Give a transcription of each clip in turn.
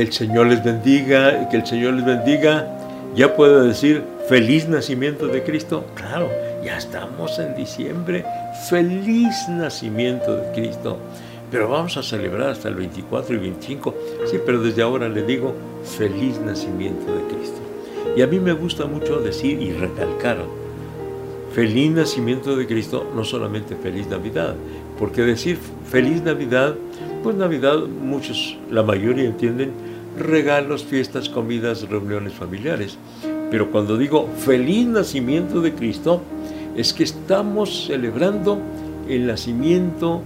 El Señor les bendiga, que el Señor les bendiga. Ya puedo decir feliz nacimiento de Cristo. Claro, ya estamos en diciembre. Feliz nacimiento de Cristo. Pero vamos a celebrar hasta el 24 y 25. Sí, pero desde ahora le digo feliz nacimiento de Cristo. Y a mí me gusta mucho decir y recalcar feliz nacimiento de Cristo, no solamente feliz Navidad, porque decir feliz Navidad, pues Navidad muchos, la mayoría entienden regalos, fiestas, comidas, reuniones familiares. Pero cuando digo feliz nacimiento de Cristo, es que estamos celebrando el nacimiento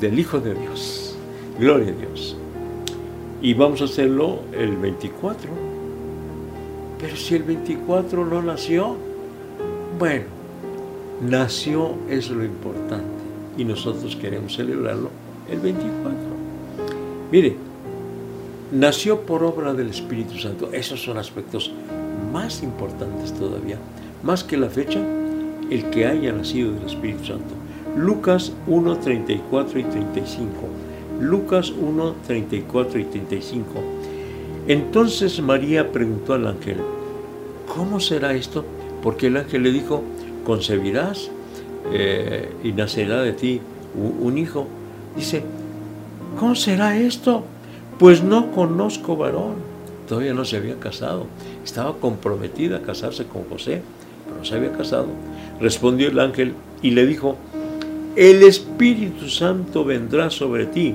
del Hijo de Dios. Gloria a Dios. Y vamos a hacerlo el 24. Pero si el 24 no nació, bueno, nació es lo importante y nosotros queremos celebrarlo el 24. Mire, nació por obra del Espíritu Santo. Esos son aspectos más importantes todavía, más que la fecha, el que haya nacido del Espíritu Santo. Lucas 1, 34 y 35. Lucas 1, 34 y 35. Entonces María preguntó al ángel, ¿cómo será esto? Porque el ángel le dijo, concebirás eh, y nacerá de ti un hijo. Dice, ¿cómo será esto? Pues no conozco varón. Todavía no se había casado. Estaba comprometida a casarse con José, pero no se había casado. Respondió el ángel y le dijo, el Espíritu Santo vendrá sobre ti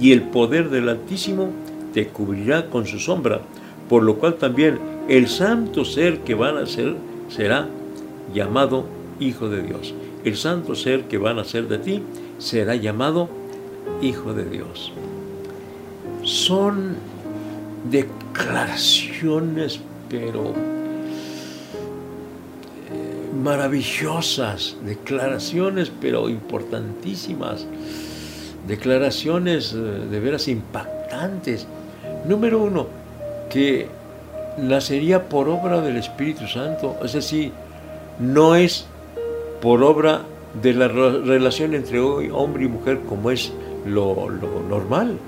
y el poder del Altísimo te cubrirá con su sombra, por lo cual también el santo ser que van a ser será llamado Hijo de Dios. El santo ser que van a ser de ti será llamado Hijo de Dios. Son declaraciones, pero maravillosas, declaraciones pero importantísimas, declaraciones eh, de veras impactantes. Número uno, que nacería por obra del Espíritu Santo, es decir, no es por obra de la relación entre hombre y mujer como es lo, normal,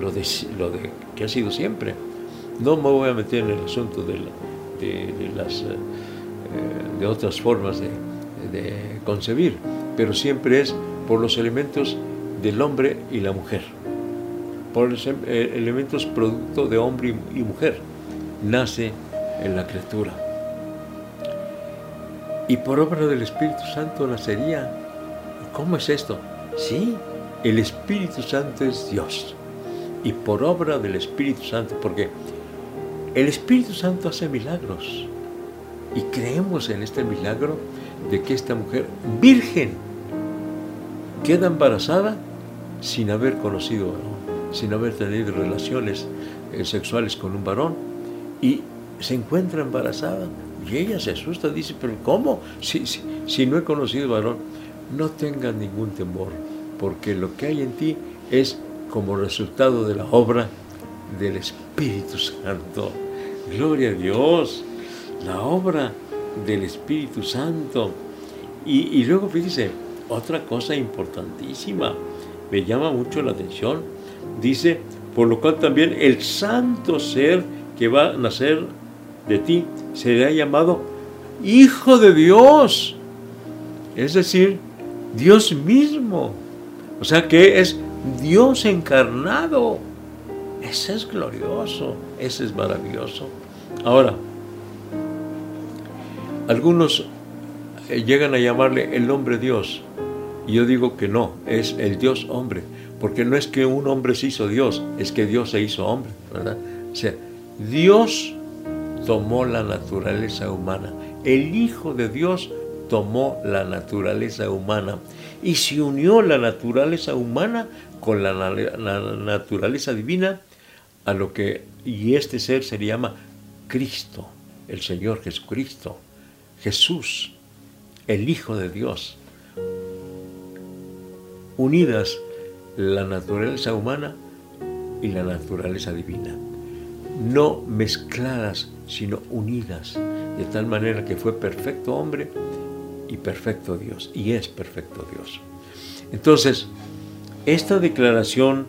lo, de, lo, de, que ha sido siempre. No me voy a meter en el asunto de, de las... Eh, de otras formas de, concebir, pero siempre es por los elementos del hombre y la mujer, por los eh, elementos producto de hombre y mujer, nace en la criatura. Y por obra del Espíritu Santo nacería. ¿Cómo es esto? Sí, el Espíritu Santo es Dios. Y por obra del Espíritu Santo, porque el Espíritu Santo hace milagros. Y creemos en este milagro de que esta mujer virgen queda embarazada sin haber conocido sin haber tenido relaciones eh, sexuales con un varón y se encuentra embarazada y ella se asusta, dice, pero ¿cómo? Si, si no he conocido varón, no tengas ningún temor, porque lo que hay en ti es como resultado de la obra del Espíritu Santo. Gloria a Dios. La obra del Espíritu Santo. Y, luego fíjese, otra cosa importantísima, me llama mucho la atención, dice, por lo cual también el santo ser que va a nacer de ti será llamado Hijo de Dios, es decir, Dios mismo, o sea que es Dios encarnado. Ese es glorioso, ese es maravilloso. Ahora, algunos eh, llegan a llamarle el hombre Dios. Y yo digo que no, es el Dios hombre. Porque no es que un hombre se hizo Dios, es que Dios se hizo hombre, ¿verdad? O sea, Dios tomó la naturaleza humana. El Hijo de Dios tomó la naturaleza humana y se unió la naturaleza humana con la, naturaleza divina a lo que, y este ser se llama Cristo, el Señor Jesucristo. Jesús, el Hijo de Dios, unidas la naturaleza humana y la naturaleza divina, no mezcladas, sino unidas, de tal manera que fue perfecto hombre y perfecto Dios, y es perfecto Dios. Entonces, esta declaración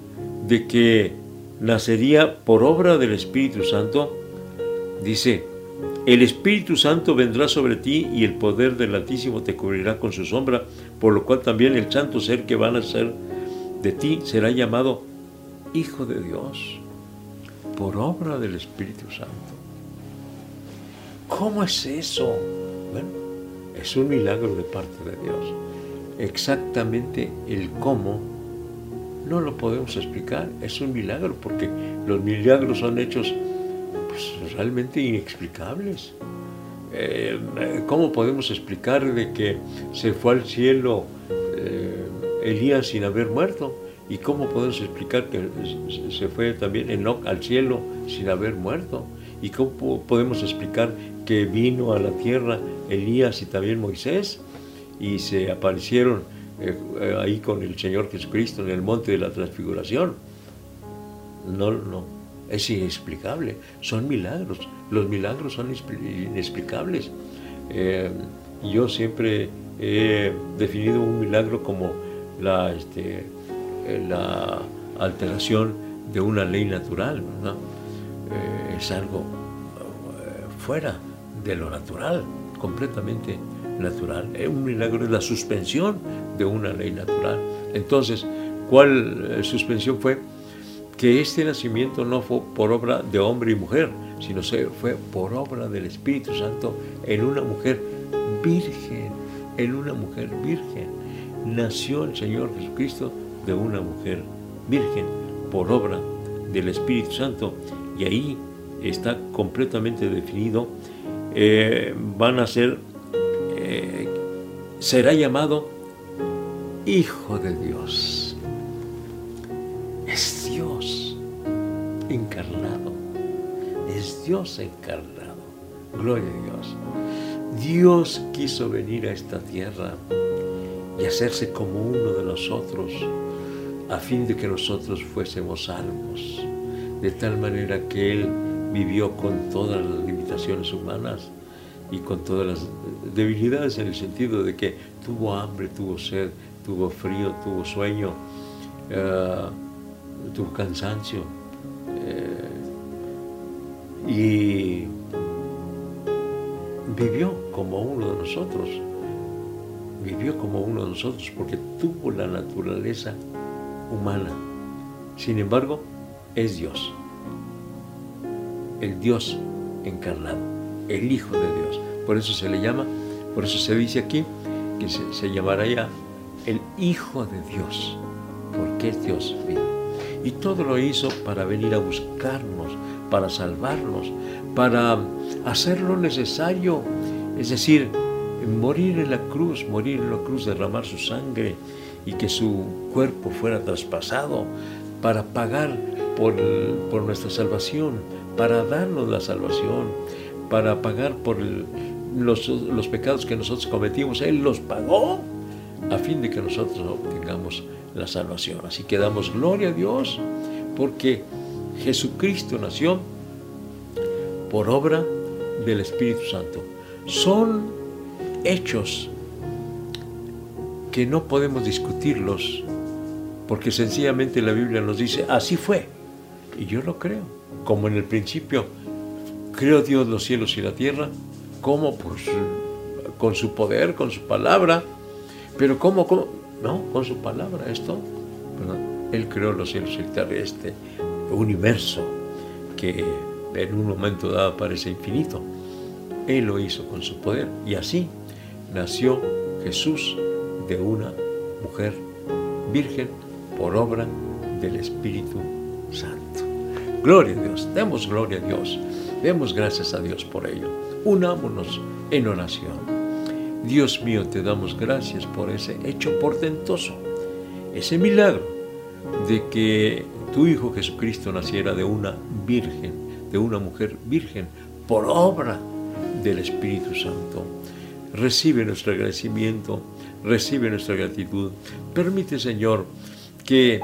de que nacería por obra del Espíritu Santo, dice, el Espíritu Santo vendrá sobre ti y el poder del Altísimo te cubrirá con su sombra, por lo cual también el santo ser que va a nacer de ti será llamado Hijo de Dios, por obra del Espíritu Santo. ¿Cómo es eso? Es un milagro de parte de Dios. Exactamente el cómo no lo podemos explicar. Es un milagro porque los milagros son hechos pues, realmente inexplicables. Eh, ¿Cómo podemos explicar de que se fue al cielo eh, Elías sin haber muerto? ¿Y cómo podemos explicar que se fue también Enoch al cielo sin haber muerto? ¿Y cómo podemos explicar que vino a la tierra Elías y también Moisés y se aparecieron eh, eh, ahí con el Señor Jesucristo en el monte de la transfiguración? No, no, es inexplicable, son milagros, los milagros son inexplicables. Eh, yo siempre he definido un milagro como la, este, la alteración de una ley natural, es algo fuera de lo natural, completamente natural. Es un milagro es la suspensión de una ley natural. Entonces, ¿cuál eh, suspensión fue? Que este nacimiento no fue por obra de hombre y mujer, sino fue por obra del Espíritu Santo en una mujer virgen, en una mujer virgen. Nació el Señor Jesucristo de una mujer virgen por obra del Espíritu Santo y ahí está completamente definido eh, van a ser, eh, será llamado Hijo de Dios. Es Dios encarnado. Es Dios encarnado. Gloria a Dios. Dios quiso venir a esta tierra y hacerse como uno de nosotros a fin de que nosotros fuésemos salvos. De tal manera que Él vivió con todas las limitaciones humanas y con todas las debilidades en el sentido de que tuvo hambre, tuvo sed, tuvo frío, tuvo sueño, eh, tuvo cansancio. Eh, y vivió como uno de nosotros, vivió como uno de nosotros porque tuvo la naturaleza humana. Sin embargo, es Dios el Dios encarnado, el Hijo de Dios. Por eso se le llama, por eso se dice aquí que se, llamará ya el Hijo de Dios, porque es Dios. Y todo lo hizo para venir a buscarnos, para salvarnos, para hacer lo necesario, es decir, morir en la cruz, morir en la cruz, derramar su sangre y que su cuerpo fuera traspasado para pagar por, nuestra salvación, para darnos la salvación, para pagar por los, pecados que nosotros cometimos. Él los pagó a fin de que nosotros obtengamos la salvación. Así que damos gloria a Dios porque Jesucristo nació por obra del Espíritu Santo. Son hechos que no podemos discutirlos porque sencillamente la Biblia nos dice, así fue. Y yo lo creo como en el principio creó Dios los cielos y la tierra, como pues, con su poder, con su palabra, pero ¿cómo? cómo? No, con su palabra, esto. Él creó los cielos y la tierra, este universo que en un momento dado parece infinito. Él lo hizo con su poder y así nació Jesús de una mujer virgen por obra del Espíritu Santo. Gloria a Dios, demos gloria a Dios, demos gracias a Dios por ello. Unámonos en oración. Dios mío, te damos gracias por ese hecho portentoso, ese milagro de que tu Hijo Jesucristo naciera de una virgen, de una mujer virgen, por obra del Espíritu Santo. Recibe nuestro agradecimiento, recibe nuestra gratitud. Permite, Señor, que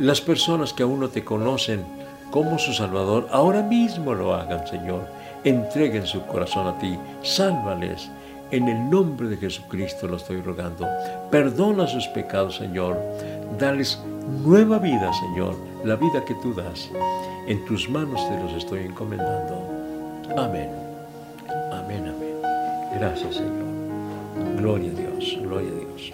las personas que aún no te conocen como su Salvador, ahora mismo lo hagan, Señor. Entreguen su corazón a ti. Sálvales. En el nombre de Jesucristo lo estoy rogando. Perdona sus pecados, Señor. darles nueva vida, Señor, la vida que tú das. En tus manos te los estoy encomendando. Amén. Amén, amén. Gracias, Señor. Gloria a Dios, gloria a Dios.